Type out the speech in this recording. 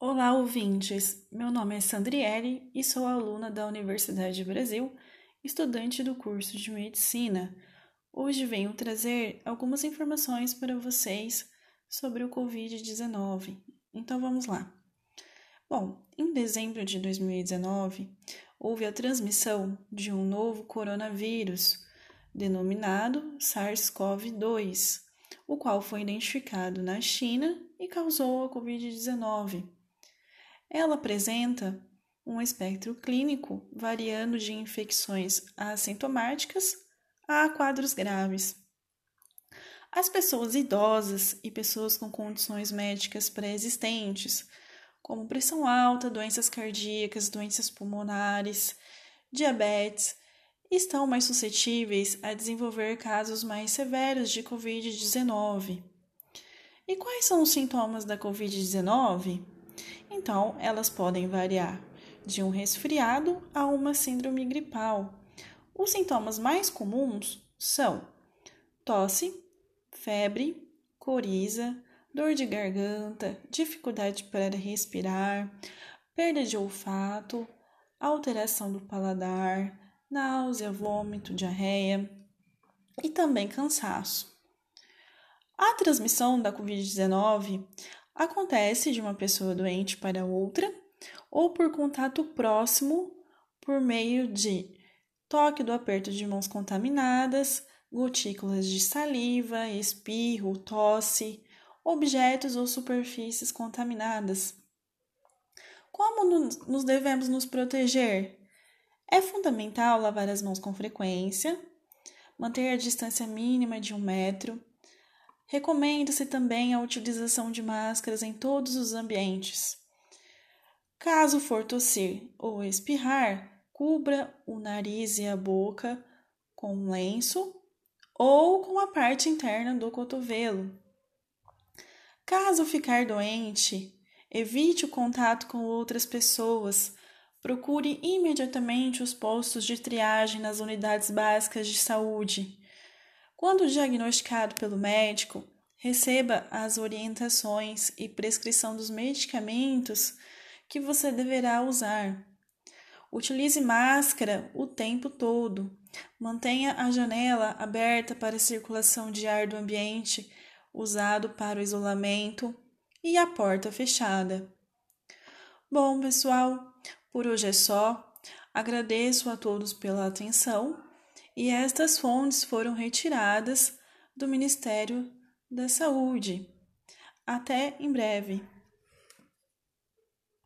Olá, ouvintes! Meu nome é Sandriele e sou aluna da Universidade Brasil, estudante do curso de Medicina. Hoje venho trazer algumas informações para vocês sobre o Covid-19. Então vamos lá. Bom, em dezembro de 2019, houve a transmissão de um novo coronavírus, denominado SARS-CoV-2, o qual foi identificado na China e causou a Covid-19. Ela apresenta um espectro clínico variando de infecções assintomáticas a quadros graves. As pessoas idosas e pessoas com condições médicas pré-existentes, como pressão alta, doenças cardíacas, doenças pulmonares, diabetes, estão mais suscetíveis a desenvolver casos mais severos de Covid-19. E quais são os sintomas da Covid-19? Então, elas podem variar de um resfriado a uma síndrome gripal. Os sintomas mais comuns são tosse, febre, coriza, dor de garganta, dificuldade para respirar, perda de olfato, alteração do paladar, náusea, vômito, diarreia e também cansaço. A transmissão da Covid-19 acontece de uma pessoa doente para outra ou por contato próximo por meio de toque do aperto de mãos contaminadas, gotículas de saliva, espirro, tosse, objetos ou superfícies contaminadas. Como nos devemos nos proteger? É fundamental lavar as mãos com frequência, manter a distância mínima de um metro, Recomenda-se também a utilização de máscaras em todos os ambientes. Caso for tossir ou espirrar, cubra o nariz e a boca com um lenço ou com a parte interna do cotovelo. Caso ficar doente, evite o contato com outras pessoas. Procure imediatamente os postos de triagem nas unidades básicas de saúde. Quando diagnosticado pelo médico, receba as orientações e prescrição dos medicamentos que você deverá usar. Utilize máscara o tempo todo. Mantenha a janela aberta para a circulação de ar do ambiente usado para o isolamento e a porta fechada. Bom, pessoal, por hoje é só. Agradeço a todos pela atenção e estas fontes foram retiradas do Ministério da Saúde. Até em breve.